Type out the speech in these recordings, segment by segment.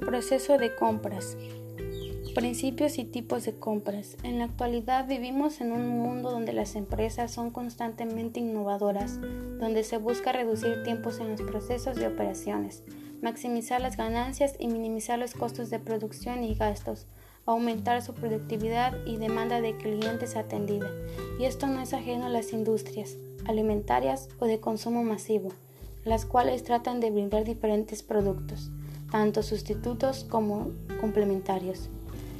Proceso de compras. Principios y tipos de compras. En la actualidad vivimos en un mundo donde las empresas son constantemente innovadoras, donde se busca reducir tiempos en los procesos de operaciones, maximizar las ganancias y minimizar los costos de producción y gastos, aumentar su productividad y demanda de clientes atendida. Y esto no es ajeno a las industrias alimentarias o de consumo masivo, las cuales tratan de brindar diferentes productos tanto sustitutos como complementarios.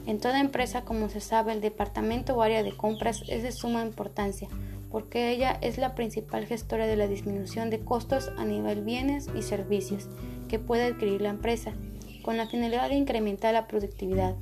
En toda empresa, como se sabe, el departamento o área de compras es de suma importancia, porque ella es la principal gestora de la disminución de costos a nivel bienes y servicios que puede adquirir la empresa, con la finalidad de incrementar la productividad.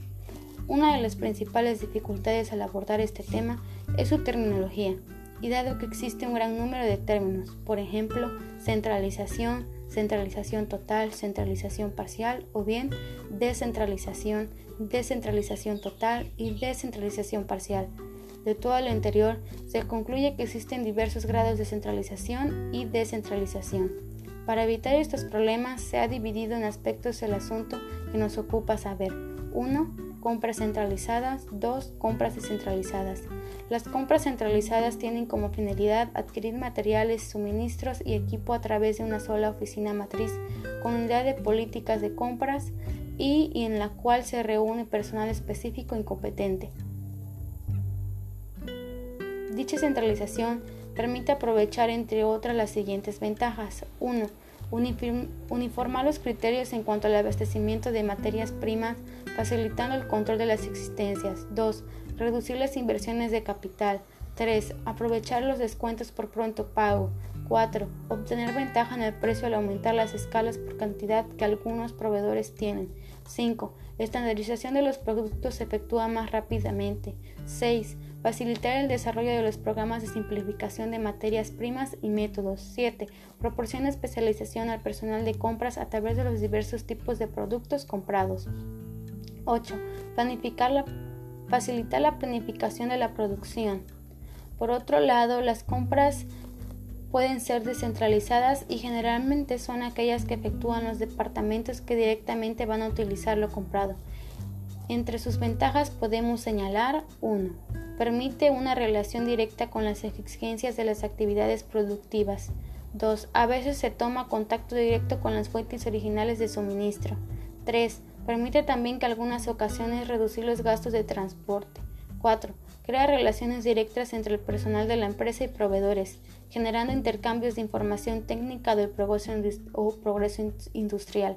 Una de las principales dificultades al abordar este tema es su terminología, y dado que existe un gran número de términos, por ejemplo, centralización, centralización total, centralización parcial o bien descentralización, descentralización total y descentralización parcial. De todo lo anterior, se concluye que existen diversos grados de centralización y descentralización. Para evitar estos problemas se ha dividido en aspectos el asunto que nos ocupa saber. 1 compras centralizadas, 2. Compras descentralizadas. Las compras centralizadas tienen como finalidad adquirir materiales, suministros y equipo a través de una sola oficina matriz, con unidad de políticas de compras y, y en la cual se reúne personal específico e incompetente. Dicha centralización permite aprovechar entre otras las siguientes ventajas. 1 uniformar los criterios en cuanto al abastecimiento de materias primas, facilitando el control de las existencias. 2. Reducir las inversiones de capital. 3. Aprovechar los descuentos por pronto pago. 4. Obtener ventaja en el precio al aumentar las escalas por cantidad que algunos proveedores tienen. 5. Estandarización de los productos se efectúa más rápidamente. 6 Facilitar el desarrollo de los programas de simplificación de materias primas y métodos. 7. Proporciona especialización al personal de compras a través de los diversos tipos de productos comprados. 8. Planificar la, facilitar la planificación de la producción. Por otro lado, las compras pueden ser descentralizadas y generalmente son aquellas que efectúan los departamentos que directamente van a utilizar lo comprado. Entre sus ventajas podemos señalar 1 Permite una relación directa con las exigencias de las actividades productivas. 2. A veces se toma contacto directo con las fuentes originales de suministro. 3. Permite también que algunas ocasiones reducir los gastos de transporte. 4. Crea relaciones directas entre el personal de la empresa y proveedores, generando intercambios de información técnica del progreso, o progreso industrial.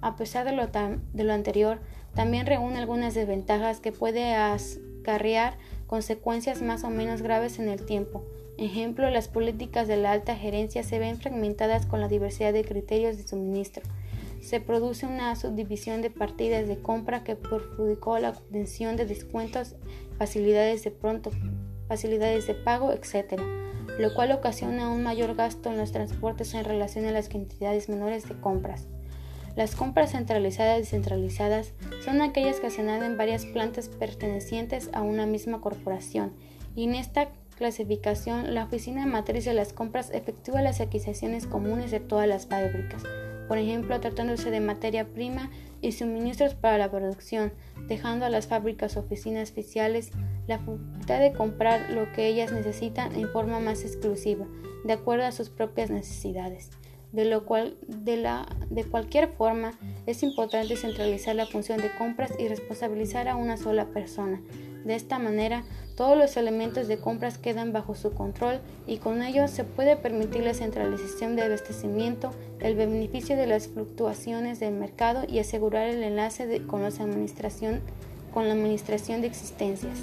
A pesar de lo, de lo anterior, también reúne algunas desventajas que puede acarrear consecuencias más o menos graves en el tiempo. Ejemplo, las políticas de la alta gerencia se ven fragmentadas con la diversidad de criterios de suministro. Se produce una subdivisión de partidas de compra que perjudicó la obtención de descuentos, facilidades de pronto, facilidades de pago, etc., lo cual ocasiona un mayor gasto en los transportes en relación a las cantidades menores de compras. Las compras centralizadas y descentralizadas son aquellas que se en varias plantas pertenecientes a una misma corporación y en esta clasificación la oficina matriz de las compras efectúa las adquisiciones comunes de todas las fábricas, por ejemplo tratándose de materia prima y suministros para la producción, dejando a las fábricas oficinas oficiales la facultad de comprar lo que ellas necesitan en forma más exclusiva, de acuerdo a sus propias necesidades de lo cual de, la, de cualquier forma es importante centralizar la función de compras y responsabilizar a una sola persona. De esta manera, todos los elementos de compras quedan bajo su control y con ello se puede permitir la centralización de abastecimiento, el beneficio de las fluctuaciones del mercado y asegurar el enlace con, administración, con la administración de existencias.